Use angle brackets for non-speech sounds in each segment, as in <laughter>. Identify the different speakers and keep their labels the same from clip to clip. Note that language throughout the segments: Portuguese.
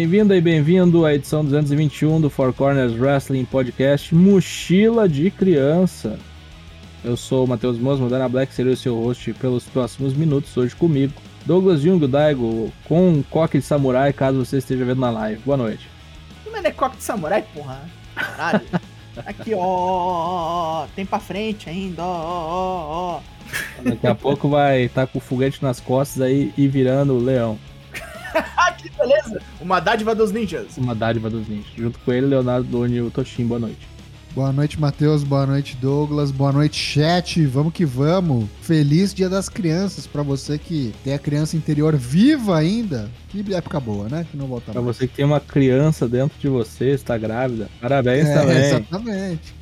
Speaker 1: Bem-vindo e bem-vindo à edição 221 do Four Corners Wrestling Podcast Mochila de Criança. Eu sou o Matheus Mosmo, Dana Black serei o seu host pelos próximos minutos, hoje comigo. Douglas Jung, Daigo, com um coque de samurai, caso você esteja vendo na live. Boa noite.
Speaker 2: Como é coque de samurai, porra? Caralho. <laughs> Aqui, ó, tem pra frente ainda, ó, ó, ó.
Speaker 1: Daqui a pouco vai estar tá com o foguete nas costas aí e virando o leão. <laughs>
Speaker 2: que beleza! Uma dádiva dos ninjas.
Speaker 1: Uma dádiva dos ninjas. Junto com ele, Leonardo Doni e o Toshin. Boa noite.
Speaker 3: Boa noite, Matheus. Boa noite, Douglas. Boa noite, chat. Vamos que vamos. Feliz Dia das Crianças para você que tem a criança interior viva ainda. Que época boa, né? Que não volta
Speaker 1: Pra você que tem uma criança dentro de você, está grávida. Parabéns é, também.
Speaker 3: Exatamente.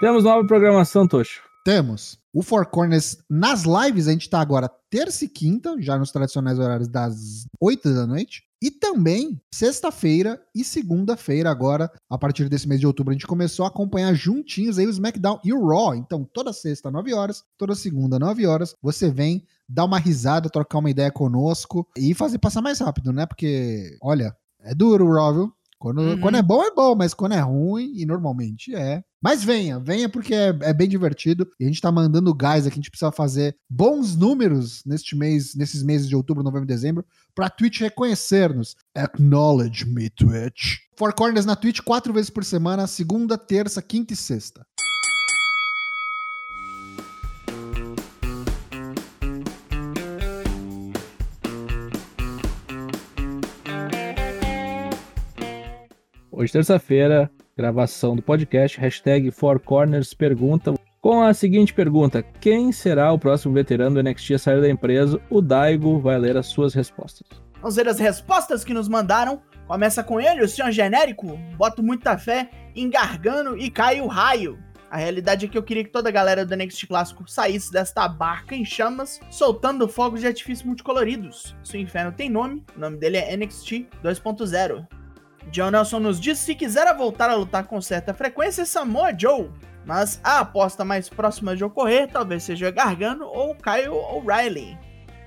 Speaker 1: Temos nova programação, Tocho.
Speaker 3: Temos. O Four Corners nas lives, a gente tá agora terça e quinta, já nos tradicionais horários das 8 da noite. E também, sexta-feira e segunda-feira, agora, a partir desse mês de outubro, a gente começou a acompanhar juntinhos aí o SmackDown e o Raw. Então, toda sexta, 9 horas, toda segunda, 9 horas, você vem, dá uma risada, trocar uma ideia conosco e fazer passar mais rápido, né? Porque, olha, é duro o Raw, viu? Quando, uhum. quando é bom, é bom, mas quando é ruim, e normalmente é. Mas venha, venha porque é, é, bem divertido e a gente tá mandando gás aqui. A gente precisa fazer bons números neste mês, nesses meses de outubro, novembro e dezembro, pra Twitch reconhecer-nos. Acknowledge me, Twitch. Four Corners na Twitch quatro vezes por semana, segunda, terça, quinta e sexta.
Speaker 1: Hoje, terça-feira, gravação do podcast, hashtag Four Corners pergunta, com a seguinte pergunta: Quem será o próximo veterano do NXT a sair da empresa? O Daigo vai ler as suas respostas.
Speaker 2: Vamos ver as respostas que nos mandaram. Começa com ele, o senhor genérico. Boto muita fé em Gargano e cai o raio. A realidade é que eu queria que toda a galera do NXT Clássico saísse desta barca em chamas, soltando fogos de artifício multicoloridos. Se o inferno tem nome, o nome dele é NXT 2.0. John Nelson nos diz se quiser voltar a lutar com certa frequência, Samoa Joe. Mas a aposta mais próxima de ocorrer talvez seja Gargano ou Kyle O'Reilly.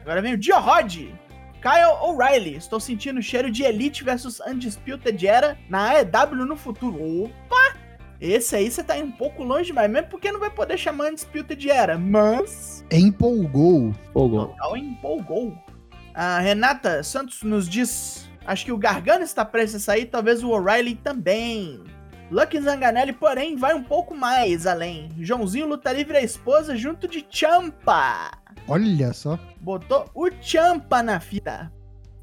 Speaker 2: Agora vem o Dio Rod. Kyle O'Reilly, estou sentindo o cheiro de Elite versus Undisputed Era na AEW no futuro. Opa! Esse aí você tá indo um pouco longe mas mesmo porque não vai poder chamar Undisputed Era, mas...
Speaker 3: Empolgou.
Speaker 1: Empolgou.
Speaker 2: Total empolgou. A Renata Santos nos diz Acho que o Gargano está prestes a sair, talvez o O'Reilly também. Lucky Zanganelli, porém, vai um pouco mais além. Joãozinho luta livre a esposa junto de Champa.
Speaker 3: Olha só.
Speaker 2: Botou o Champa na fita.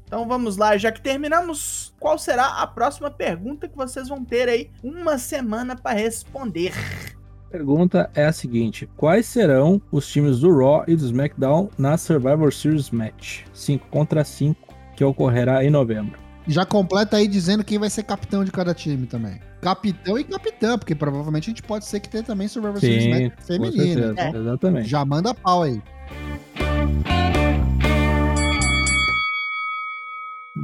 Speaker 2: Então vamos lá, já que terminamos, qual será a próxima pergunta que vocês vão ter aí uma semana para responder?
Speaker 1: Pergunta é a seguinte: quais serão os times do Raw e do SmackDown na Survivor Series Match? 5 contra 5 que ocorrerá em novembro.
Speaker 3: Já completa aí dizendo quem vai ser capitão de cada time também. Capitão e capitã, porque provavelmente a gente pode ser que tenha também Survivor Series
Speaker 1: feminina. É. Exatamente.
Speaker 3: Já manda pau aí.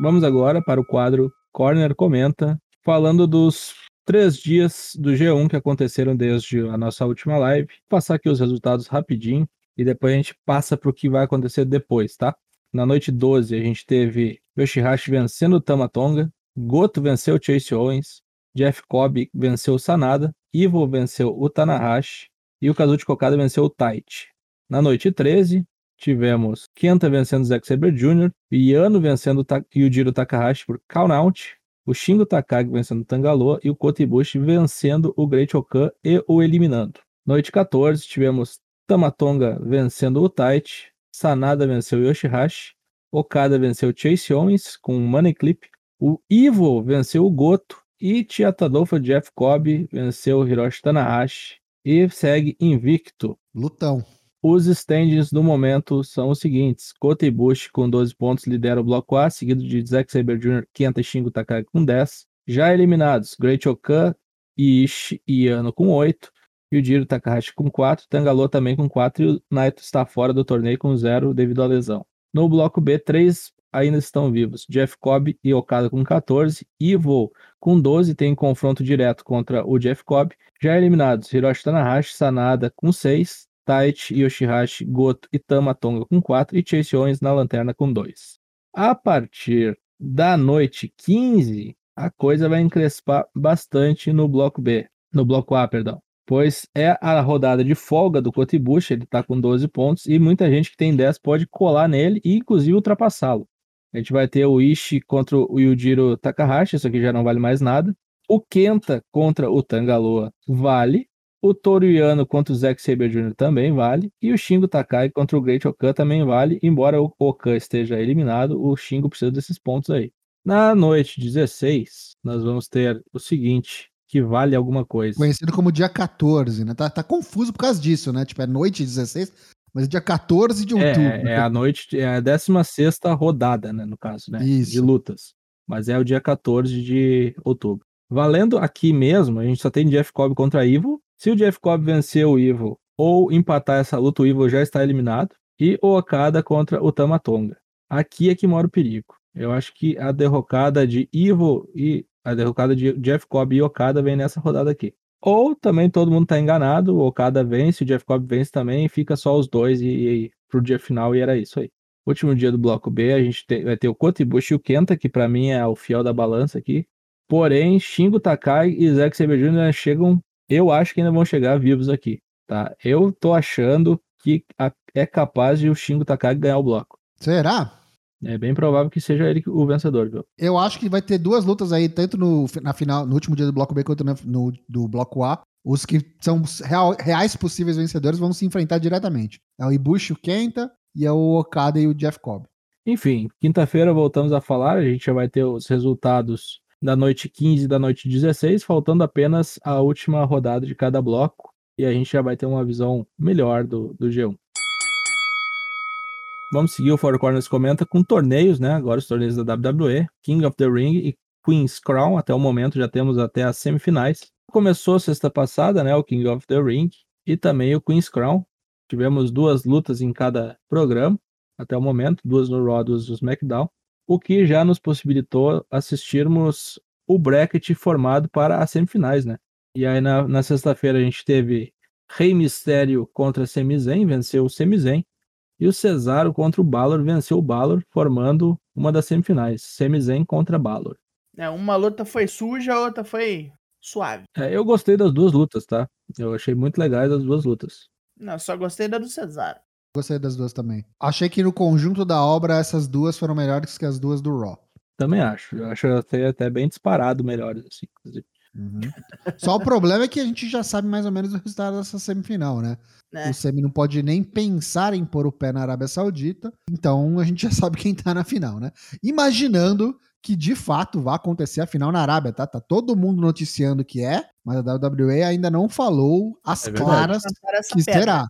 Speaker 1: Vamos agora para o quadro Corner Comenta, falando dos três dias do G1 que aconteceram desde a nossa última live. Vou passar aqui os resultados rapidinho e depois a gente passa para o que vai acontecer depois, tá? Na noite 12, a gente teve Yoshihashi vencendo o Tamatonga, Goto venceu o Chase Owens, Jeff Cobb venceu o Sanada, Ivo venceu o Tanahashi e o Kazuchi Kokada venceu o Taichi. Na noite 13, tivemos Kenta vencendo o Zack Sabre Jr., Yano vencendo o Yujiro Takahashi por count o Shingo Takagi vencendo o Tangaloa e o Kota Ibushi vencendo o Great Okan e o eliminando. Noite 14, tivemos Tamatonga vencendo o Taichi, Sanada venceu Yoshihashi, Okada venceu Chase Owens com Money Clip, o Ivo venceu o Goto e Tia Tadolfo Jeff Cobb venceu Hiroshi Tanahashi e segue invicto.
Speaker 3: Lutão.
Speaker 1: Os standings do momento são os seguintes: Kota Ibushi com 12 pontos lidera o bloco A, seguido de Zack Sabre Jr., Kenta Shingo Takagi com 10. Já eliminados, Great Okan, Ishi e Yano com 8. Yujiro Takahashi com 4, Tangaloa também com 4 e o Naito está fora do torneio com 0 devido à lesão. No bloco B, 3 ainda estão vivos. Jeff Cobb e Okada com 14, Ivo com 12 tem confronto direto contra o Jeff Cobb. Já eliminados, Hiroshi Tanahashi, Sanada com 6, Taichi, Yoshihashi, Goto e Tamatonga com 4 e Chase Owens na lanterna com 2. A partir da noite 15, a coisa vai encrespar bastante no bloco B, no bloco A, perdão. Pois é a rodada de folga do Kotibushi, ele tá com 12 pontos e muita gente que tem 10 pode colar nele e inclusive ultrapassá-lo. A gente vai ter o Ishi contra o Yujiro Takahashi, isso aqui já não vale mais nada. O Kenta contra o Tangaloa vale. O Toru Yano contra o Zack Saber Jr. também vale. E o Shingo Takai contra o Great Okan também vale. Embora o Okan esteja eliminado, o Shingo precisa desses pontos aí. Na noite 16, nós vamos ter o seguinte, que vale alguma coisa.
Speaker 3: Conhecido como dia 14, né? Tá, tá confuso por causa disso, né? Tipo, é noite 16, mas é dia 14 de outubro.
Speaker 1: É, é a noite, é a 16 rodada, né? No caso, né?
Speaker 3: Isso.
Speaker 1: De lutas. Mas é o dia 14 de outubro. Valendo aqui mesmo, a gente só tem Jeff Cobb contra Evil. Se o Jeff Cobb vencer o Evil ou empatar essa luta, o Evil já está eliminado. E o Okada contra o Tamatonga. Aqui é que mora o perigo. Eu acho que a derrocada de Evil e a derrocada de Jeff Cobb e Okada vem nessa rodada aqui. Ou também todo mundo tá enganado, o Okada vence, o Jeff Cobb vence também, fica só os dois e, e pro dia final e era isso aí. Último dia do bloco B, a gente tem- vai ter o Kotibushi e o Kenta, que pra mim é o fiel da balança aqui. Porém, Shingo Takai e Zack Saber Jr. chegam, eu acho que ainda vão chegar vivos aqui, tá? Eu tô achando que a- é capaz de o Shingo Takai ganhar o bloco.
Speaker 3: Será?
Speaker 1: É bem provável que seja ele o vencedor, viu?
Speaker 3: Eu acho que vai ter duas lutas aí, tanto no, na final, no último dia do bloco B quanto no, no- do bloco A. Os que são real- reais possíveis vencedores vão se enfrentar diretamente. É o Ibushi, o Kenta, e é o Okada e o Jeff Cobb.
Speaker 1: Enfim, quinta-feira voltamos a falar, a gente já vai ter os resultados da noite 15 e da noite 16, faltando apenas a última rodada de cada bloco, e a gente já vai ter uma visão melhor do, do G1. Vamos seguir o Four Corners Comenta com torneios, né? Agora os torneios da WWE, King of the Ring e Queen's Crown. Até o momento já temos até as semifinais. Começou sexta passada, né? O King of the Ring e também o Queen's Crown. Tivemos duas lutas em cada programa até o momento, duas no Raw, duas no SmackDown, o que já nos possibilitou assistirmos o bracket formado para as semifinais, né? E aí na, na sexta-feira a gente teve Rei Mistério contra Sami Zayn, venceu o Sami Zayn, e o Cesaro contra o Balor, venceu o Balor, formando uma das semifinais, Sami Zayn contra Balor.
Speaker 2: É, uma luta foi suja, a outra foi suave.
Speaker 1: É, eu gostei das duas lutas, tá? Eu achei muito legais as duas lutas.
Speaker 2: Não, só gostei da do Cesaro.
Speaker 3: Gostei das duas também. Achei que no conjunto da obra essas duas foram melhores que as duas do Raw.
Speaker 1: Também acho. Eu acho até, até bem disparado melhores, assim, inclusive.
Speaker 3: Uhum. Só o problema é que a gente já sabe mais ou menos o resultado dessa semifinal, né?
Speaker 2: Né?
Speaker 3: O Semi não pode nem pensar em pôr o pé na Arábia Saudita, então a gente já <laughs> sabe quem tá na final, né? Imaginando que de fato vai acontecer a final na Arábia, tá? Tá todo mundo noticiando que é, mas a WWE ainda não falou as
Speaker 1: É
Speaker 3: claras que será.
Speaker 2: Lá.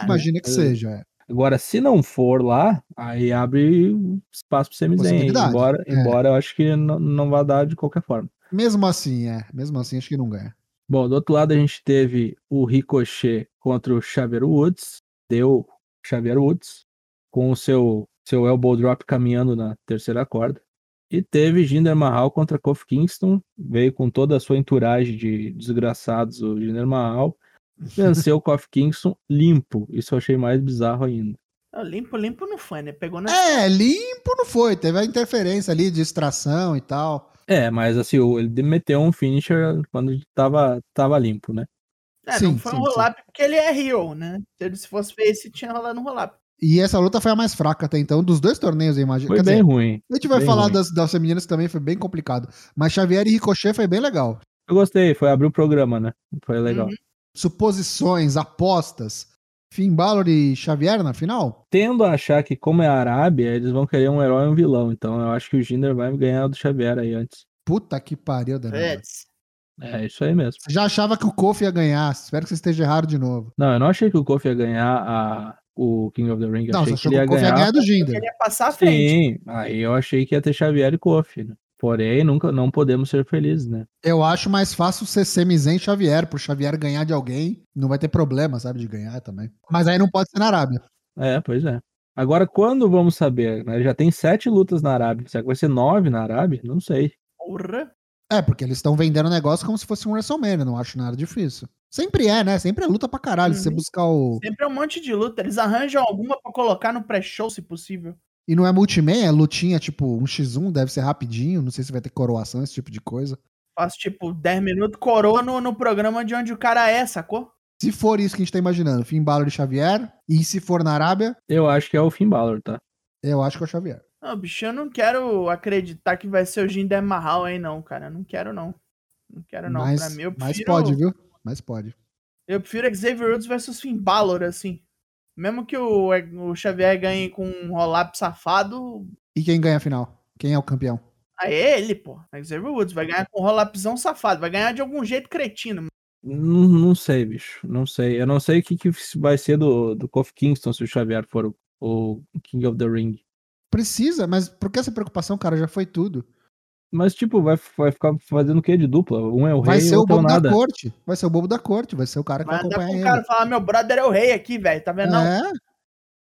Speaker 2: né?
Speaker 3: Imagina que
Speaker 1: É.
Speaker 3: seja. é.
Speaker 1: Agora, se não for lá, aí abre espaço pro.
Speaker 3: Possibilidade,
Speaker 1: Embora,
Speaker 3: é.
Speaker 1: embora eu acho que não, não vai dar de qualquer forma.
Speaker 3: Mesmo assim, é. Mesmo assim, acho que não ganha.
Speaker 1: Bom, do outro lado a gente teve o Ricochet contra o Xavier Woods. Deu Xavier Woods com o seu, seu elbow drop caminhando na terceira corda. E teve Jinder Mahal contra Kofi Kingston. Veio com toda a sua entourage de desgraçados o Jinder Mahal. <laughs> Venceu o Kofi Kingston limpo. Isso eu achei mais bizarro ainda.
Speaker 2: Não, limpo, limpo não foi, né? Pegou na.
Speaker 3: É, limpo não foi. Teve a interferência ali de extração e tal.
Speaker 1: É, mas assim, ele meteu um finisher quando tava, tava limpo, né?
Speaker 2: É,
Speaker 3: sim,
Speaker 2: não foi um
Speaker 3: sim, sim.
Speaker 2: roll-up porque ele é Rio, né? Se ele se fosse face, tinha rolado um roll-up.
Speaker 3: E essa luta foi a mais fraca até então, dos dois torneios, eu imagino.
Speaker 1: Foi
Speaker 3: Quer
Speaker 1: bem
Speaker 3: dizer,
Speaker 1: ruim.
Speaker 3: a gente vai
Speaker 1: bem
Speaker 3: falar
Speaker 1: ruim.
Speaker 3: das, das femininas que também foi bem complicado. Mas Xavier e Ricochet foi bem legal.
Speaker 1: Eu gostei, foi abrir o programa, né? Foi legal.
Speaker 2: Uhum.
Speaker 3: Suposições, apostas. Finn Balor e Xavier na final?
Speaker 1: Tendo a achar que, como é a Arábia, eles vão querer um herói e um vilão. Então eu acho que o Jinder vai ganhar do Xavier aí antes.
Speaker 3: Puta que pariu, Daniel.
Speaker 1: É isso aí mesmo.
Speaker 3: Você já achava que o Kofi ia ganhar. Espero que você esteja errado de novo.
Speaker 1: Não, eu não achei que o Kofi ia ganhar a, o King of the Ring. Eu
Speaker 3: não, você
Speaker 1: achei
Speaker 3: achou
Speaker 1: que
Speaker 3: que
Speaker 1: ele
Speaker 3: o
Speaker 1: ia
Speaker 3: Kofi ia ganhar
Speaker 1: ganhar.
Speaker 3: do
Speaker 2: Eu
Speaker 3: Jinder.
Speaker 2: queria passar à frente.
Speaker 1: Sim, aí eu achei que ia ter Xavier e Kofi. Né? Porém, nunca não podemos ser felizes, né?
Speaker 3: Eu acho mais fácil ser Semizen Xavier, pro Xavier ganhar de alguém. Não vai ter problema, sabe, de ganhar também. Mas aí não pode ser na Arábia.
Speaker 1: É, pois é. Agora, quando vamos saber? né? Já tem sete lutas na Arábia. Será que vai ser nove na Arábia? Não sei.
Speaker 2: Porra.
Speaker 3: É, porque eles estão vendendo o negócio como se fosse um WrestleMania, não acho nada difícil. Sempre é, né? Sempre é luta pra caralho. Se você
Speaker 2: Uhum.
Speaker 3: buscar o.
Speaker 2: Sempre é um monte de luta. Eles arranjam alguma pra colocar no pré-show, se possível.
Speaker 3: E não é multiman, é lutinha tipo um x1, deve ser rapidinho. Não sei se vai ter coroação, esse tipo de coisa.
Speaker 2: Faço tipo 10 minutos, coroa no, no programa de onde o cara é, sacou?
Speaker 3: Se for isso que a gente tá imaginando, Finn Balor e Xavier, e se for na Arábia,
Speaker 1: Eu acho que é o Finn Balor, tá?
Speaker 3: eu acho que é o Xavier.
Speaker 2: Não, bicho, eu não quero acreditar que vai ser o Jinder Mahal aí, não, cara. Não quero, não. Não quero, não.
Speaker 3: mas,
Speaker 2: pra mim, eu
Speaker 3: mas
Speaker 2: prefiro.
Speaker 3: pode, viu? Mas pode.
Speaker 2: Eu prefiro Xavier Woods versus Finn Balor, assim. Mesmo que o, o Xavier ganhe com um roll-up safado,
Speaker 3: E quem ganha a final? Quem é o campeão?
Speaker 2: aí é ele, pô. Xavier Woods vai ganhar com um roll-upzão safado. Vai ganhar de algum jeito cretino.
Speaker 1: Não, não sei, bicho. Não sei. Eu não sei o que, que vai ser do, do Kofi Kingston se o Xavier for o, o King of the Ring.
Speaker 3: Precisa, mas por que essa preocupação, cara? Já foi tudo.
Speaker 1: Mas, tipo, vai, vai ficar fazendo o quê de dupla? Um é o
Speaker 3: Vai
Speaker 1: rei,
Speaker 3: ser o
Speaker 1: outro é o
Speaker 3: bobo da
Speaker 1: nada.
Speaker 3: corte. Vai ser o bobo da corte. Vai ser o cara que vai,
Speaker 2: Vai
Speaker 3: acompanhar
Speaker 2: com o
Speaker 3: ele.
Speaker 2: cara falar, meu brother é o rei aqui, velho. Tá vendo? Não.
Speaker 3: É.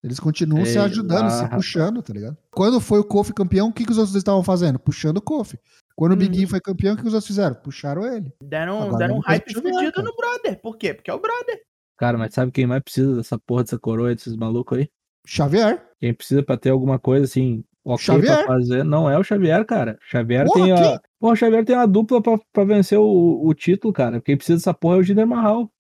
Speaker 3: Eles continuam se
Speaker 1: Sei
Speaker 3: ajudando,
Speaker 1: lá,
Speaker 3: se puxando, tá ligado? Quando foi o Kofi campeão, o que, que os outros estavam fazendo? Puxando o Kofi. Quando o Big
Speaker 2: Uhum.
Speaker 3: E foi campeão, o que os outros fizeram? Puxaram ele.
Speaker 2: Deram,
Speaker 3: Agora
Speaker 2: deram um hype
Speaker 3: cara.
Speaker 2: no brother. Por quê? Porque é o brother.
Speaker 1: Cara, mas sabe quem mais precisa dessa porra dessa coroa desses malucos aí?
Speaker 3: Xavier.
Speaker 1: Quem precisa pra ter alguma coisa assim, ok
Speaker 3: Xavier.
Speaker 1: pra fazer, não é o Xavier, cara. Xavier
Speaker 3: Porra,
Speaker 1: tem a. Porra, o Xavier tem uma dupla pra, pra vencer o, o título, cara. Quem precisa dessa porra é o Jinder Mahal.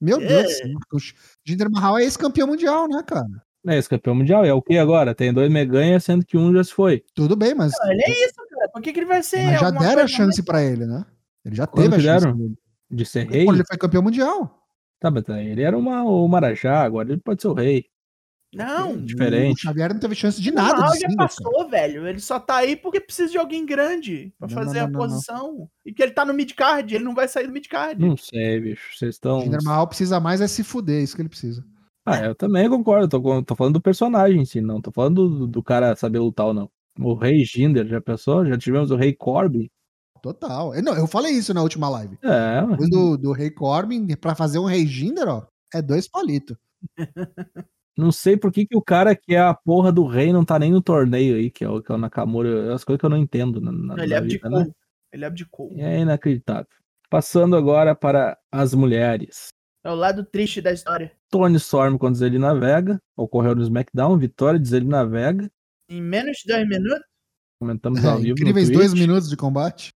Speaker 3: Meu
Speaker 2: É.
Speaker 3: Deus. O Jinder Mahal é ex-campeão mundial, né, cara?
Speaker 1: É esse campeão mundial. É o que agora? Tem dois meganha, sendo que um já se foi.
Speaker 3: Tudo bem, mas,
Speaker 2: Não, ele é isso, cara. Por que, que ele vai ser.
Speaker 3: mas já deram a chance pra ele, né? Ele já
Speaker 1: Quando
Speaker 3: teve a chance.
Speaker 1: deram?
Speaker 3: dele.
Speaker 1: De ser rei.
Speaker 3: Quando ele foi campeão mundial.
Speaker 1: Tá, mas ele era uma, o Marajá, agora ele pode ser o rei.
Speaker 2: Não,
Speaker 1: Diferente.
Speaker 3: O Xavier não teve chance de
Speaker 2: o
Speaker 3: nada.
Speaker 2: Mahal
Speaker 3: de
Speaker 2: já
Speaker 3: singles, cara.
Speaker 2: passou, velho. Ele só tá aí porque precisa de alguém grande pra
Speaker 3: Não,
Speaker 2: fazer
Speaker 3: não,
Speaker 2: a
Speaker 3: não, não.
Speaker 2: posição. E que ele tá no mid-card, ele não vai sair do mid-card.
Speaker 1: Não sei, bicho. Vocês
Speaker 3: O
Speaker 1: estão.
Speaker 3: Jinder Mahal precisa mais é se fuder, isso que ele precisa.
Speaker 1: Ah, eu também concordo. Tô, com- tô falando do personagem em si, não. Tô falando do, do cara saber lutar ou não. O rei Jinder, já pensou? Já tivemos o rei Corbin.
Speaker 3: Total. Eu, não, eu falei isso na última live.
Speaker 1: É,
Speaker 3: do, do Rei Corbin, pra fazer um Rei Jinder, ó, é dois palitos. <laughs>
Speaker 1: não sei por que, que o cara que é a porra do rei não tá nem no torneio aí, que é o, que é o Nakamura. É as coisas que eu não entendo na, na,
Speaker 2: ele
Speaker 1: na
Speaker 2: abdicou.
Speaker 1: vida, né?
Speaker 2: Ele abdicou.
Speaker 1: É inacreditável. Passando agora para as mulheres.
Speaker 2: É o lado triste da história.
Speaker 1: Tony Storm contra Zelina Vega. Ocorreu no SmackDown. Vitória de Zelina Vega.
Speaker 2: Em menos de dois minutos,
Speaker 1: Comentamos ao
Speaker 3: É, <laughs>
Speaker 1: vivo.
Speaker 3: incríveis
Speaker 1: no
Speaker 3: dois minutos de combate.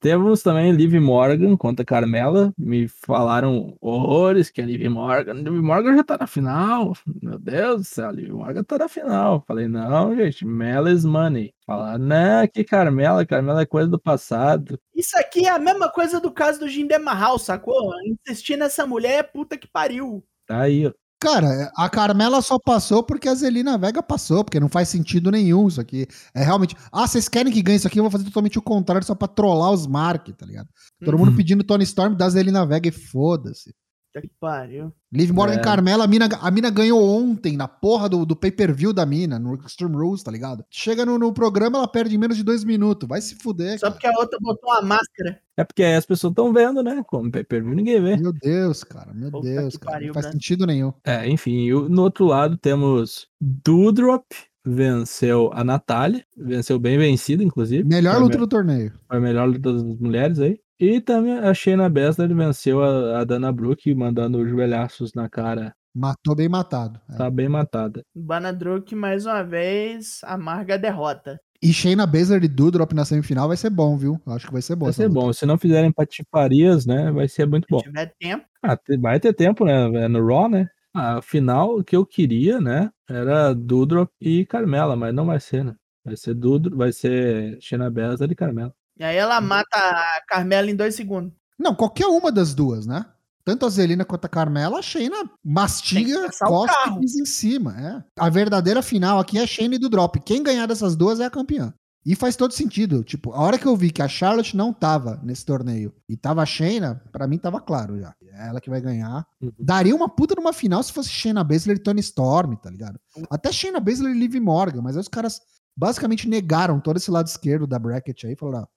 Speaker 1: Temos também Liv Morgan contra Carmela. Me falaram horrores que a Liv Morgan. Liv Morgan já tá na final. Meu Deus do céu, a Liv Morgan tá na final. Falei, não, gente, Mela is money. Falaram, não, que Carmela, Carmela é coisa do passado.
Speaker 2: Isso aqui é a mesma coisa do caso do Jinder Mahal, sacou? Insistir nessa mulher é puta que pariu.
Speaker 1: Tá aí, ó.
Speaker 3: Cara, a Carmela só passou porque a Zelina Vega passou, porque não faz sentido nenhum isso aqui. É realmente. Ah, vocês querem que ganhe isso aqui? Eu vou fazer totalmente o contrário só pra trollar os Mark, tá ligado? Todo
Speaker 2: Uhum.
Speaker 3: mundo pedindo Tony Storm da Zelina Vega e foda-se.
Speaker 2: Puta que pariu.
Speaker 3: Liv Morgan
Speaker 1: É.
Speaker 3: e Carmela, a mina, a mina ganhou ontem na porra do, do pay-per-view da mina, no Extreme Rules, tá ligado? Chega no, no programa, ela perde em menos de dois minutos. Vai se fuder.
Speaker 2: Só
Speaker 3: cara.
Speaker 2: porque a outra botou uma máscara.
Speaker 1: É porque aí as pessoas estão vendo, né? Como pay per view ninguém vê.
Speaker 3: Meu Deus, cara. Meu
Speaker 2: Puta
Speaker 3: Deus, cara.
Speaker 2: pariu,
Speaker 3: não faz
Speaker 2: Brad.
Speaker 3: sentido nenhum.
Speaker 1: É, enfim, e no outro lado temos Dudrop, venceu a Natália, venceu bem vencido, inclusive.
Speaker 3: Melhor
Speaker 1: Foi a
Speaker 3: luta do torneio.
Speaker 1: Foi a melhor luta das mulheres aí. E também a Shayna Baszler venceu a, a Dana Brooke, mandando os joelhaços na cara.
Speaker 3: Matou bem matado. É.
Speaker 1: Tá bem matada.
Speaker 2: Banadruk, mais uma vez, amarga a derrota.
Speaker 3: E Shayna Baszler e Dudrop na semifinal vai ser bom, viu? Eu acho que vai ser bom.
Speaker 1: Vai ser
Speaker 3: luta.
Speaker 1: bom. Se não fizerem patifarias, né? Vai ser muito bom.
Speaker 2: Se tiver tempo.
Speaker 1: Ah, vai ter tempo, né? É no Raw, né? A final que eu queria, né? Era Dudrop e Carmela, mas não vai ser, né? Vai ser Dudrop, vai ser Shayna Baszler e Carmela.
Speaker 2: E aí ela mata a Carmela em dois segundos.
Speaker 3: Não, qualquer uma das duas, né? Tanto a Zelina quanto a Carmela, a Shayna mastiga, costa e pisa em cima. É. A verdadeira final aqui é a Shayna e do Drop. Quem ganhar dessas duas é a campeã. E faz todo sentido. Tipo, a hora que eu vi que a Charlotte não tava nesse torneio e tava a Shayna, pra mim tava claro já. É ela que vai ganhar.
Speaker 1: Uhum.
Speaker 3: Daria uma puta numa final se fosse Shayna Baszler e Tony Storm, tá ligado? Até Shayna Baszler e Liv Morgan, mas aí os caras basicamente negaram todo esse lado esquerdo da bracket aí, falaram, "Não,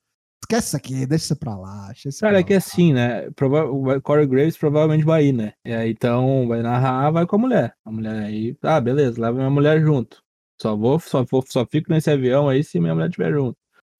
Speaker 3: esquece isso aqui, deixa isso pra lá. Deixa isso
Speaker 1: Cara,
Speaker 3: pra
Speaker 1: é que
Speaker 3: lá."
Speaker 1: assim, né? Prova o Corey Graves provavelmente vai ir, né? E aí, então, vai narrar, vai com a mulher. A mulher aí, ah, beleza, leva minha mulher junto. Só vou, só vou, só fico nesse avião aí se minha mulher estiver junto.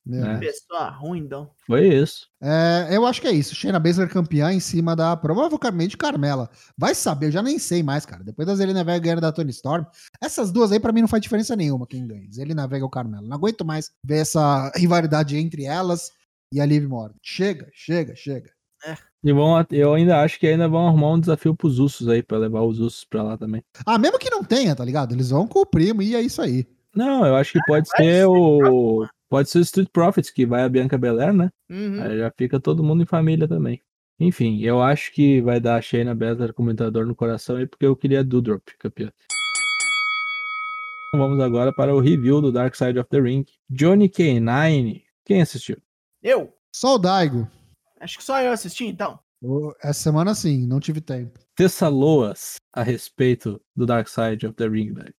Speaker 1: É.
Speaker 3: Deus.
Speaker 2: Pessoa ruim, então.
Speaker 1: Foi isso.
Speaker 3: É, eu acho que é isso. Shayna Baszler campeã em cima da provavelmente Carmela. Vai saber, eu já nem sei mais, cara. Depois da Zelina Vega ganhando da Tony Storm, essas duas aí pra mim não faz diferença nenhuma quem ganha. Zelina Vega ou Carmela. Não aguento mais ver essa rivalidade entre elas e a Liv Morgan. Chega, chega, chega.
Speaker 1: E vão, at- eu ainda acho que ainda vão arrumar um desafio pros Usos aí, pra levar os Usos pra lá também.
Speaker 3: Ah, mesmo que não tenha, tá ligado? Eles vão com o primo e é isso aí.
Speaker 1: Não, eu acho que pode
Speaker 2: vai ser
Speaker 1: o. Pode ser o Street Profits, que vai a Bianca Belair, né?
Speaker 2: Uhum.
Speaker 1: Aí já fica todo mundo em família também. Enfim, eu acho que vai dar a Shayna Baszler comentador no coração aí, porque eu queria Doudrop campeã. Vamos agora para o review do Dark Side of the Ring. Johnny K9. Quem assistiu?
Speaker 2: Eu?
Speaker 3: Só o Daigo.
Speaker 2: Acho que só eu assisti, então.
Speaker 3: Essa semana sim, não tive tempo.
Speaker 1: Tessaloas a respeito do Dark Side of the Ring, velho.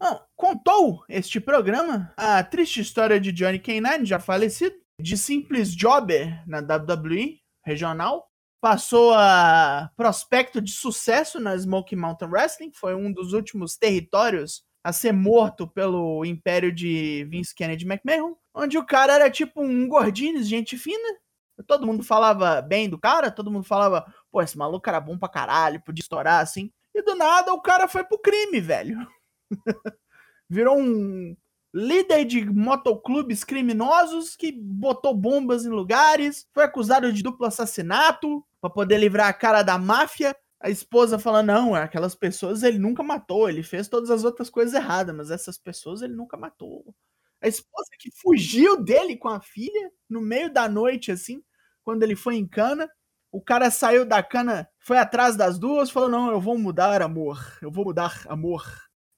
Speaker 2: Ah, contou este programa a triste história de Johnny K9, já falecido, de simples jobber na WWE regional, passou a prospecto de sucesso na Smoky Mountain Wrestling, foi um dos últimos territórios a ser morto pelo império de Vince Kennedy McMahon, onde o cara era tipo um gordinho, gente fina, todo mundo falava bem do cara, todo mundo falava, pô, esse maluco era bom pra caralho, podia estourar assim, e do nada o cara foi pro crime, velho <laughs> virou um líder de motoclubes criminosos que botou bombas em lugares, foi acusado de duplo assassinato pra poder livrar a cara da máfia. A esposa falando, não, aquelas pessoas ele nunca matou, ele fez todas as outras coisas erradas, mas essas pessoas ele nunca matou. A esposa que fugiu dele com a filha no meio da noite, assim, quando ele foi em cana. O cara saiu da cana, foi atrás das duas, falou: Não, eu vou mudar, amor. Eu vou mudar, amor.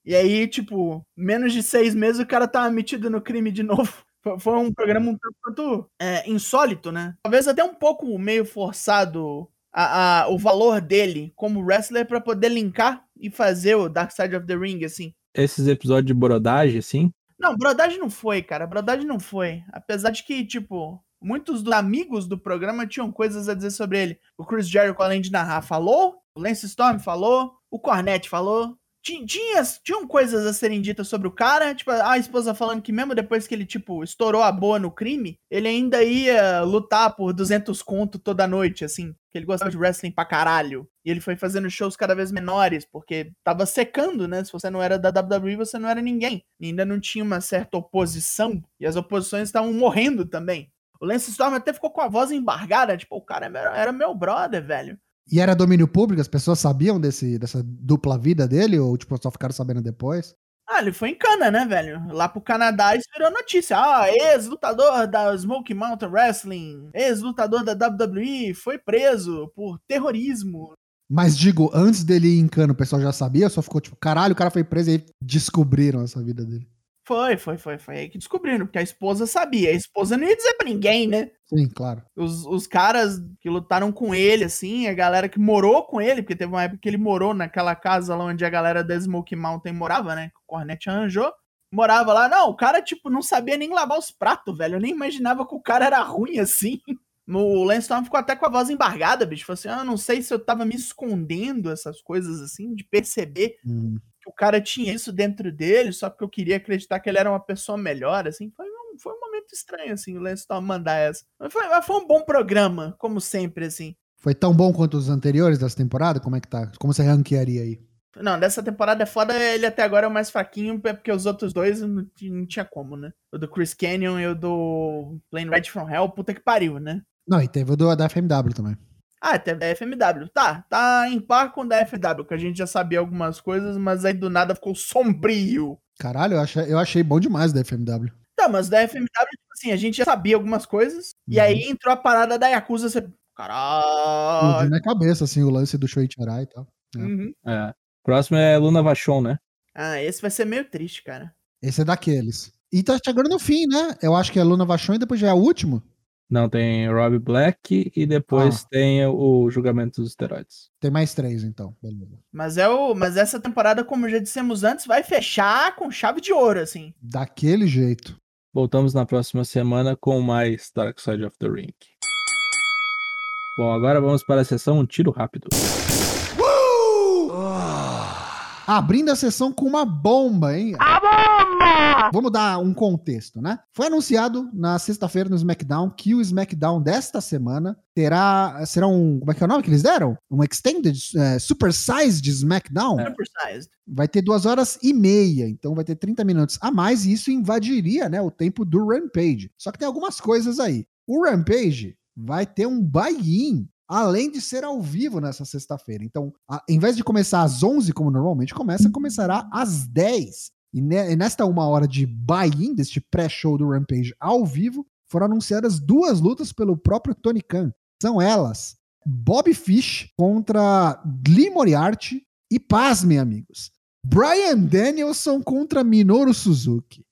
Speaker 2: E aí, tipo, menos de seis meses o cara tá metido no crime de novo. <laughs> Foi- um programa um tanto quanto é, insólito, né? Talvez até um pouco meio forçado a, a- o valor dele como wrestler pra poder linkar e fazer o Dark Side of the Ring, assim.
Speaker 1: Esses episódios de brodagem, assim,
Speaker 2: Não, brodagem não foi, cara. Brodagem não foi. Apesar de que, tipo, muitos dos amigos do programa tinham coisas a dizer sobre ele. O Chris Jericho, além de narrar, falou. O Lance Storm falou. O Cornette falou. Ti- Tinha, tinham coisas a serem ditas sobre o cara. Tipo, a esposa falando que mesmo depois que ele, tipo, estourou a boa no crime, ele ainda ia lutar por 200 conto toda noite, assim. Que ele gostava de wrestling pra caralho. E ele foi fazendo shows cada vez menores, porque tava secando, né? Se você não era da WWE, você não era ninguém. E ainda não tinha uma certa oposição. E as oposições estavam morrendo também. O Lance Storm até ficou com a voz embargada. Tipo, o cara era meu brother, velho.
Speaker 3: E era domínio público? As pessoas sabiam desse, dessa dupla vida dele? Ou, tipo, só ficaram sabendo depois?
Speaker 2: Ah, ele foi em cana, né, velho? Lá pro Canadá isso virou notícia. Ah, ex-lutador da Smoky Mountain Wrestling, ex-lutador da WWE, foi preso por terrorismo.
Speaker 3: Mas digo, antes dele ir em cano, o pessoal já sabia? Só ficou tipo, caralho, o cara foi preso e aí descobriram essa vida dele.
Speaker 2: Foi, foi, foi, foi aí que descobriram, porque a esposa sabia. A esposa não ia dizer pra ninguém, né?
Speaker 3: Sim, claro.
Speaker 2: Os, os caras que lutaram com ele, assim, a galera que morou com ele, porque teve uma época que ele morou naquela casa lá onde a galera da Smoky Mountain morava, né? Que o Cornette arranjou. Morava lá. Não, o cara, tipo, não sabia nem lavar os pratos, velho. Eu nem imaginava que o cara era ruim assim. <laughs> O Lance Storm ficou até com a voz embargada, bicho. Falou assim: ah, não sei se eu tava me escondendo essas coisas assim, de perceber
Speaker 3: Hum.
Speaker 2: Que o cara tinha isso dentro dele, só porque eu queria acreditar que ele era uma pessoa melhor, assim. Foi um, foi um momento estranho, assim, o Lance Storm mandar essa. Mas foi, mas foi um bom programa, como sempre, assim.
Speaker 3: Foi tão bom quanto os anteriores dessa temporada? Como é que tá? Como você ranquearia aí?
Speaker 2: Não, dessa temporada é foda, ele até agora é o mais fraquinho, é porque os outros dois não, não tinha como, né? O do Chris Canyon e o do Plane Red from Hell, puta que pariu, né?
Speaker 3: Não, e teve o do, da FMW também.
Speaker 2: Ah, até da FMW. Tá, tá em par com o da FMW, que a gente já sabia algumas coisas, mas aí do nada ficou sombrio.
Speaker 3: Caralho, eu achei, eu achei bom demais da FMW.
Speaker 2: Tá, mas da FMW, tipo assim, a gente já sabia algumas coisas, e
Speaker 3: Uhum.
Speaker 2: aí entrou a parada da Yakuza, você... Caralho.
Speaker 3: na cabeça, assim, o lance do Shoichirai e tal.
Speaker 2: Uhum.
Speaker 1: é. Próximo é Luna Vachon, né?
Speaker 2: Ah, esse vai ser meio triste, cara.
Speaker 3: Esse é daqueles. E tá chegando no fim, né? Eu acho que é Luna Vachon e depois já é o último.
Speaker 1: Não, tem Rob Black e depois
Speaker 3: Ah.
Speaker 1: tem o julgamento dos esteroides.
Speaker 3: Tem mais três, então. Beleza.
Speaker 2: Mas é o, mas essa temporada, como já dissemos antes, vai fechar com chave de ouro, assim.
Speaker 3: Daquele jeito.
Speaker 1: Voltamos na próxima semana com mais Dark Side of the Ring. Bom, agora vamos para a sessão Um Tiro Rápido.
Speaker 3: Abrindo a sessão com uma bomba, hein? A bomba! Vamos dar um contexto, né? Foi anunciado na sexta-feira no SmackDown que o SmackDown desta semana terá. Será um. Como é que é o nome que eles deram? Um Extended é, Super Size de SmackDown?
Speaker 2: Super sized.
Speaker 3: Vai ter duas horas e meia, então vai ter 30 minutos a mais, e isso invadiria né, o tempo do Rampage. Só que tem algumas coisas aí. O Rampage vai ter um buy-in além de ser ao vivo nessa sexta-feira. Então, a, em vez de começar às 11, como normalmente começa, começará às 10. E, ne, e nesta uma hora de buy-in, deste pré-show do Rampage ao vivo, foram anunciadas duas lutas pelo próprio Tony Khan. São elas, Bob Fish contra Lee Moriarty e, pasmem, amigos, Brian Danielson contra Minoru Suzuki.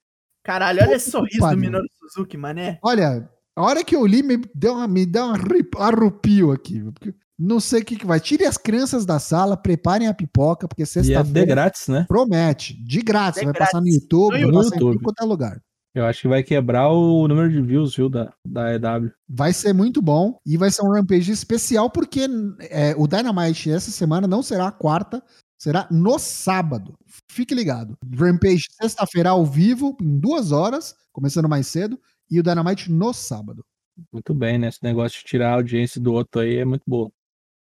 Speaker 2: Caralho, olha esse sorriso do Minoru Suzuki, mané.
Speaker 3: Olha, a hora que eu li, me deu uma, me deu um arrupio aqui. Porque não sei o que, que vai. Tire as crianças da sala, preparem a pipoca, porque
Speaker 1: E é de
Speaker 3: sexta-feira
Speaker 1: grátis, né?
Speaker 3: promete. De grátis.
Speaker 2: De
Speaker 3: vai passar no
Speaker 2: grátis.
Speaker 3: YouTube,
Speaker 2: No
Speaker 3: vai passar em
Speaker 1: YouTube.
Speaker 3: tudo quanto é lugar.
Speaker 1: Eu acho que vai quebrar o número de views, viu, da, da EW.
Speaker 3: Vai ser muito bom e vai ser um Rampage especial, porque é, o Dynamite essa semana não será a quarta, será no sábado. Fique ligado. Rampage sexta-feira ao vivo, em duas horas, começando mais cedo, e o Dynamite no sábado.
Speaker 1: Muito bem, né? Esse negócio de tirar a audiência do outro aí é muito bom.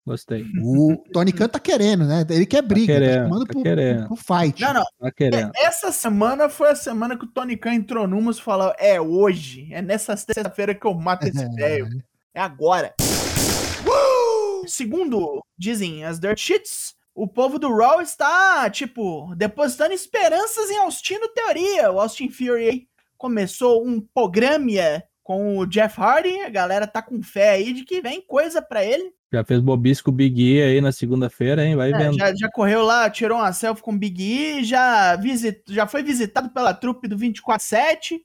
Speaker 1: Gostei.
Speaker 3: O Tony Khan tá querendo, né? Ele quer briga, tá,
Speaker 1: querendo,
Speaker 3: chamando
Speaker 1: tá
Speaker 3: pro,
Speaker 1: querendo.
Speaker 3: pro fight.
Speaker 2: Não, não.
Speaker 1: Tá querendo.
Speaker 2: Essa semana foi a semana que o Tony Khan entrou numas e falou: É hoje, é nessa sexta-feira que eu mato esse velho. É agora. Segundo dizem as Dirt Sheets, o povo do Raw está, tipo, depositando esperanças em Austin Teoria. O Austin Fury aí começou um programa com o Jeff Hardy. A galera tá com fé aí de que vem coisa pra ele.
Speaker 1: Já fez bobice com o Big E aí na segunda-feira, hein? Vai
Speaker 2: É,
Speaker 1: vendo.
Speaker 2: já, já correu lá, tirou uma selfie com o Big E, já, visit, já foi visitado pela trupe do 24-7.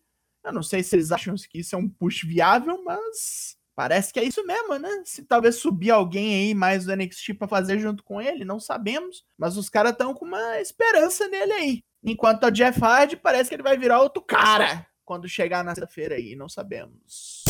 Speaker 2: Eu não sei se eles acham que isso é um push viável, mas parece que é isso mesmo, né? Se talvez subir alguém aí mais do NXT pra fazer junto com ele, não sabemos. Mas os caras estão com uma esperança nele aí. Enquanto o Jeff Hardy parece que ele vai virar outro cara quando chegar na sexta-feira aí, não sabemos.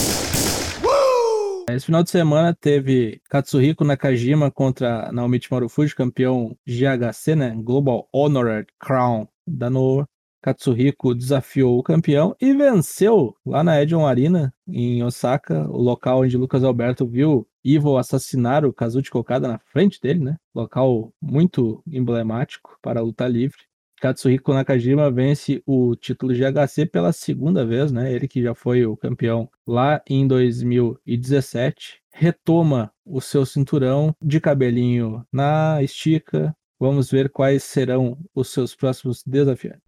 Speaker 1: Esse final de semana teve Katsuhiko Nakajima contra Naomichi Marufuji, campeão GHC, né? Global Honored Crown da Noah. Katsuhiko desafiou o campeão e venceu lá na Edion Arena, em Osaka, o local onde Lucas Alberto viu Ivo assassinar o Kazuchi Kokada na frente dele, né? Local muito emblemático para a luta livre. Katsuhiko Nakajima vence o título GHC pela segunda vez, né? Ele que já foi o campeão lá em 2017, retoma o seu cinturão de cabelinho na estica. Vamos ver quais serão os seus próximos desafiantes.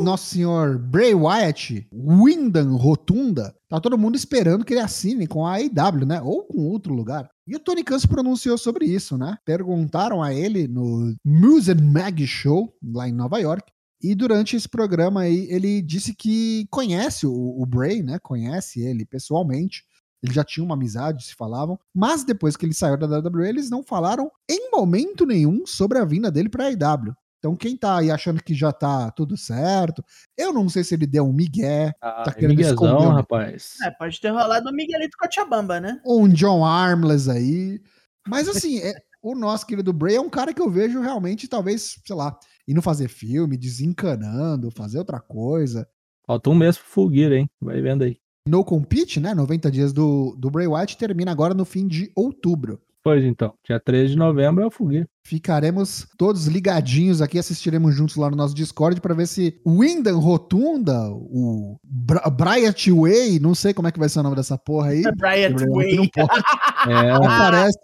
Speaker 3: Nosso senhor Bray Wyatt, Wyndham Rotunda, tá todo mundo esperando que ele assine com a AEW, né? Ou com outro lugar. E o Tony Khan se pronunciou sobre isso, né? Perguntaram a ele no Muse Mag Show, lá em Nova York. E durante esse programa aí, ele disse que conhece o, o Bray, né? Conhece ele pessoalmente. Eles já tinham uma amizade, se falavam. Mas depois que ele saiu da WWE, eles não falaram em momento nenhum sobre a vinda dele pra AEW. Então, quem tá aí achando que já tá tudo certo, eu não sei se ele deu um migué,
Speaker 1: Ah,
Speaker 3: Tá querendo
Speaker 1: miguezão,
Speaker 3: esconder o-
Speaker 1: rapaz.
Speaker 2: É, pode ter rolado o Miguelito Cochabamba, né?
Speaker 3: ou um John Armless aí. Mas assim, é- o nosso querido Bray é um cara que eu vejo realmente, talvez, sei lá, indo fazer filme, desencanando, fazer outra coisa.
Speaker 1: Falta um mês pro Fulguir, hein? Vai vendo aí.
Speaker 3: No Compete, né? 90 dias do, do Bray Wyatt termina agora no fim de outubro.
Speaker 1: Pois então, dia 13 de novembro é o Fulguir.
Speaker 3: Ficaremos todos ligadinhos aqui, assistiremos juntos lá no nosso Discord para ver se o Wyndham Rotunda, o Bra Bryant Way, não sei como é que vai ser o nome dessa porra aí.
Speaker 2: Bryant
Speaker 3: Bray Wyatt
Speaker 2: Way.
Speaker 3: não pode. <laughs>
Speaker 1: É,
Speaker 3: Aparece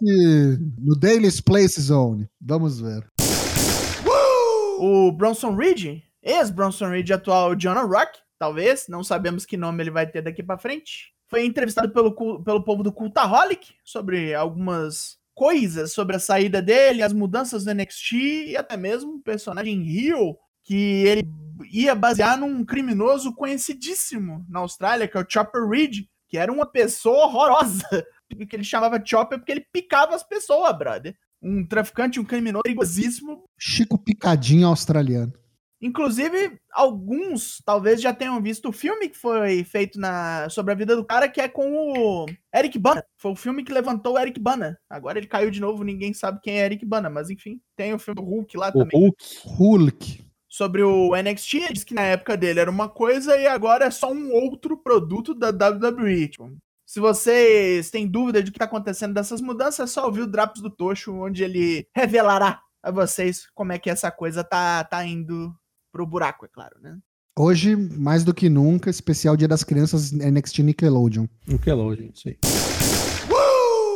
Speaker 3: no Daily's Place Zone. Vamos ver.
Speaker 2: O Bronson Reed, ex-Bronson Reed atual Jonah Rock, talvez, não sabemos que nome ele vai ter daqui pra frente. Foi entrevistado pelo, pelo povo do Cultaholic sobre algumas coisas sobre a saída dele, as mudanças do NXT e até mesmo o personagem Rio, que ele ia basear num criminoso conhecidíssimo na Austrália, que é o Chopper Reed, que era uma pessoa horrorosa. <laughs> O que ele chamava Chopper porque ele picava as pessoas, brother. Um traficante, um criminoso perigosíssimo,
Speaker 3: Chico Picadinho australiano.
Speaker 2: Inclusive, alguns talvez já tenham visto o filme que foi feito na, sobre a vida do cara, que é com o Eric Bana. Foi o filme que levantou o Eric Bana. Agora ele caiu de novo, ninguém sabe quem é Eric Bana, mas enfim, tem o filme do Hulk lá
Speaker 1: O
Speaker 2: também.
Speaker 1: Hulk.
Speaker 3: Hulk.
Speaker 2: Sobre o NXT, ele disse que na época dele era uma coisa e agora é só um outro produto da WWE. Tipo, se vocês têm dúvida de o que tá acontecendo dessas mudanças, é só ouvir o Drops do Tocho, onde ele revelará a vocês como é que essa coisa tá, tá indo pro buraco, é claro, né?
Speaker 3: Hoje, mais do que nunca, especial Dia das Crianças NXT Nickelodeon.
Speaker 1: Nickelodeon, isso aí.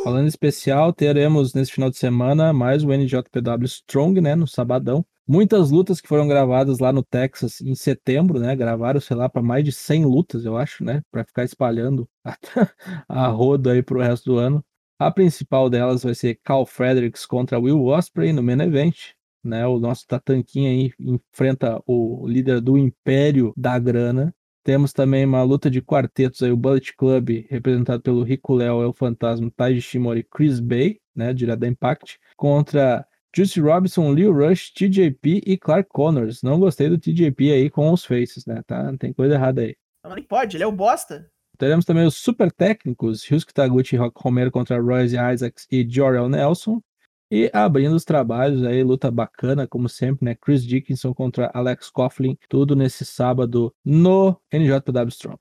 Speaker 1: Falando em especial, teremos nesse final de semana mais o NJPW Strong, né, no sabadão. Muitas lutas que foram gravadas lá no Texas em setembro, né? Gravaram, sei lá, para mais de 100 lutas, eu acho, né? Para ficar espalhando a, <laughs> a roda aí pro resto do ano. A principal delas vai ser Cal Fredericks contra Will Ospreay no main event. Né, o nosso Tatanquinha aí enfrenta o líder do Império da Grana. Temos também uma luta de quartetos aí, o Bullet Club, representado pelo Rico Léo, é o Fantasma, Taiji Shimori e Chris Bay, né, direto da Impact, contra Juicy Robinson, Leo Rush, TJP e Clark Connors. Não gostei do TJP aí com os faces, né, tá? Tem coisa errada aí.
Speaker 2: Não, nem pode, ele é o bosta.
Speaker 1: Teremos também os super técnicos, Ryusuke Taguchi e Rock Romero contra Royce Isaacs e Jor-El Nelson. E abrindo os trabalhos aí, luta bacana, como sempre, né? Chris Dickinson contra Alex Coughlin, tudo nesse sábado no NJPW Strong.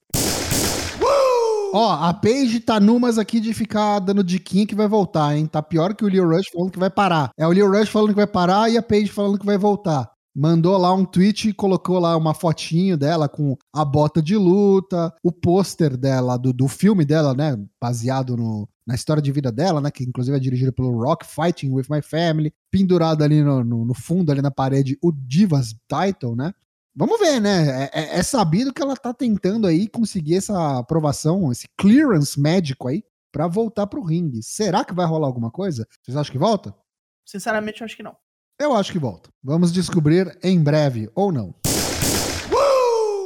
Speaker 3: Ó, a Paige tá numas aqui de ficar dando diquinha que vai voltar, hein? Tá pior que o Leo Rush falando que vai parar. É o Leo Rush falando que vai parar e a Paige falando que vai voltar. Mandou lá um tweet e colocou lá uma fotinho dela com a bota de luta, o pôster dela, do, do filme dela, né? Baseado no, na história de vida dela, né? Que inclusive é dirigido pelo Rock Fighting with My Family. Pendurado ali no, no, no fundo, ali na parede, o Divas Title, né? Vamos ver, né? É, é, é, sabido que ela tá tentando aí conseguir essa aprovação, esse clearance médico aí, para voltar pro ringue. Será que vai rolar alguma coisa? Vocês acham que volta?
Speaker 2: Sinceramente, eu acho que não.
Speaker 3: Eu acho que volta. Vamos descobrir em breve, ou não.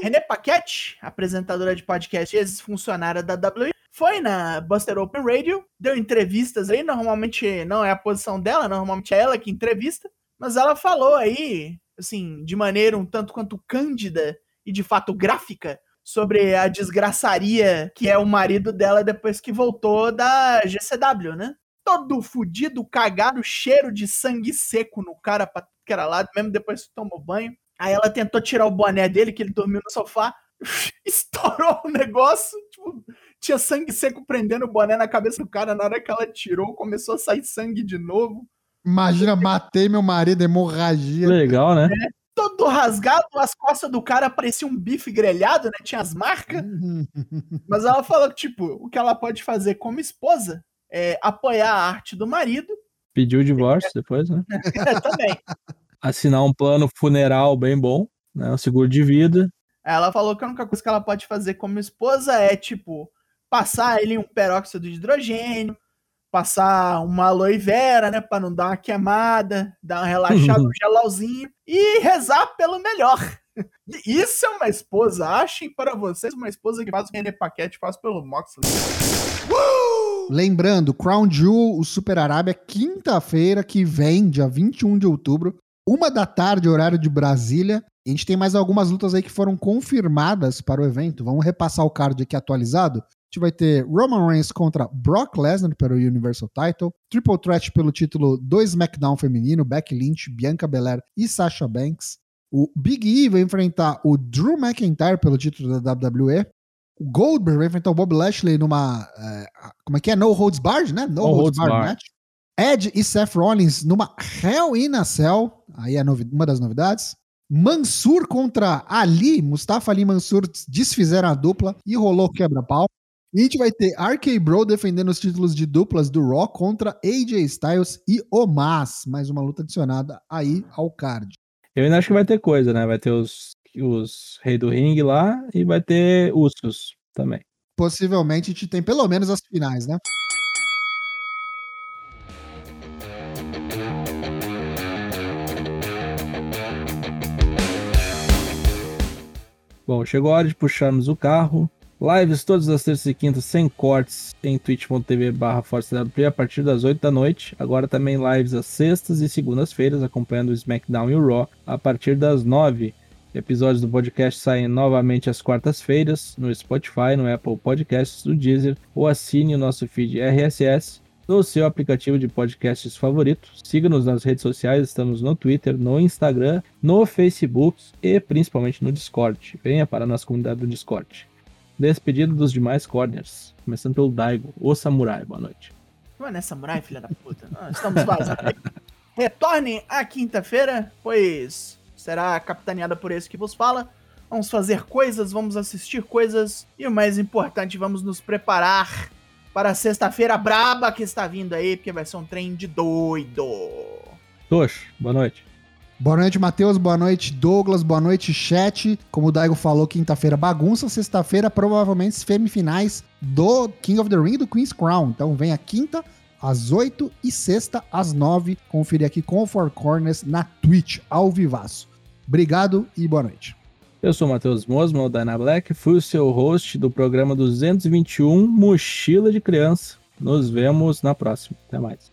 Speaker 2: René Paquette, apresentadora de podcast e ex-funcionária da WWE, foi na Buster Open Radio, deu entrevistas aí, normalmente não é a posição dela, normalmente é ela que entrevista, mas ela falou aí, assim, de maneira um tanto quanto cândida e de fato gráfica, sobre a desgraçaria que é o marido dela depois que voltou da GCW, né? Todo fudido, cagado, cheiro de sangue seco no cara pra que era lado, mesmo depois que tomou banho. Aí ela tentou tirar o boné dele, que ele dormiu no sofá, <laughs> estourou o negócio, tipo, tinha sangue seco prendendo o boné na cabeça do cara. Na hora que ela tirou, começou a sair sangue de novo.
Speaker 3: Imagina, matei meu marido, hemorragia.
Speaker 1: Legal, né?
Speaker 2: É, todo rasgado, as costas do cara pareciam um bife grelhado, né? Tinha as marcas. Mas ela falou que, tipo, o que ela pode fazer como esposa é apoiar a arte do marido.
Speaker 1: Pediu o divórcio depois, né? <laughs>
Speaker 2: É, também.
Speaker 1: Assinar um plano funeral bem bom, né? Um seguro de vida.
Speaker 2: Ela falou que a única coisa que ela pode fazer como esposa é, tipo, passar ele um peróxido de hidrogênio, passar uma aloe vera, né, para não dar uma queimada, dar uma relaxada, um gelauzinho e rezar pelo melhor. <laughs> Isso é uma esposa. Achem para vocês uma esposa que faz o René Paquete faz pelo Moxley.
Speaker 3: Lembrando, Crown Jewel, o Super Arábia, quinta-feira que vem, dia 21 de outubro, uma da tarde, horário de Brasília. A gente tem mais algumas lutas aí que foram confirmadas para o evento. Vamos repassar o card aqui atualizado. A gente vai ter Roman Reigns contra Brock Lesnar pelo Universal Title, Triple Threat pelo título do SmackDown feminino, Becky Lynch, Bianca Belair e Sasha Banks. O Big E vai enfrentar o Drew McIntyre pelo título da WWE. O Goldberg vai enfrentar o Bob Lashley numa. É, como é que é? No Holds Barred, né? No,
Speaker 1: No
Speaker 3: Holds,
Speaker 1: Holds
Speaker 3: Barred match. Edge e Seth Rollins numa Hell in a Cell. Aí é uma das novidades. Mansur contra Ali. Mustafa Ali e Mansur desfizeram a dupla e rolou quebra-pau. E a gente vai ter RK Bro defendendo os títulos de duplas do Raw contra AJ Styles e Omas. Mais uma luta adicionada aí ao card.
Speaker 1: Eu ainda acho que vai ter coisa, né? Vai ter os, os Rei do Ringue lá e vai ter Usos também.
Speaker 3: Possivelmente a gente tem pelo menos as finais, né?
Speaker 1: Bom, chegou a hora de puxarmos o carro. Lives todas as terças e quintas sem cortes em twitch.tv barra a partir das 8 da noite. Agora também lives às sextas e segundas-feiras acompanhando o SmackDown e o Raw a partir das 9. Episódios do podcast saem novamente às quartas-feiras no Spotify, no Apple Podcasts, no Deezer ou assine o nosso feed RSS no seu aplicativo de podcasts favorito. Siga-nos nas redes sociais, estamos no Twitter, no Instagram, no Facebook e principalmente no Discord. Venha para a nossa comunidade do Discord. Despedido dos demais corners, começando pelo Daigo, o Samurai. Boa noite.
Speaker 2: Não é samurai, filha da puta. Estamos vazando. Retornem à quinta-feira, pois será capitaneada por esse que vos fala. Vamos fazer coisas, vamos assistir coisas e o mais importante, vamos nos preparar para a sexta-feira braba que está vindo aí, porque vai ser um trem de doido.
Speaker 1: Tosh, boa noite.
Speaker 3: Boa noite, Matheus. Boa noite, Douglas. Boa noite, chat. Como o Daigo falou, quinta-feira bagunça. Sexta-feira, provavelmente, semifinais do King of the Ring e do Queen's Crown. Então vem a quinta às 8 e sexta às 9. Conferir aqui com o Four Corners na Twitch, ao vivaço. Obrigado e boa noite.
Speaker 1: Eu sou o Matheus Mosman, da Dyna Black, fui o seu host do programa 221 Mochila de Criança. Nos vemos na próxima. Até mais.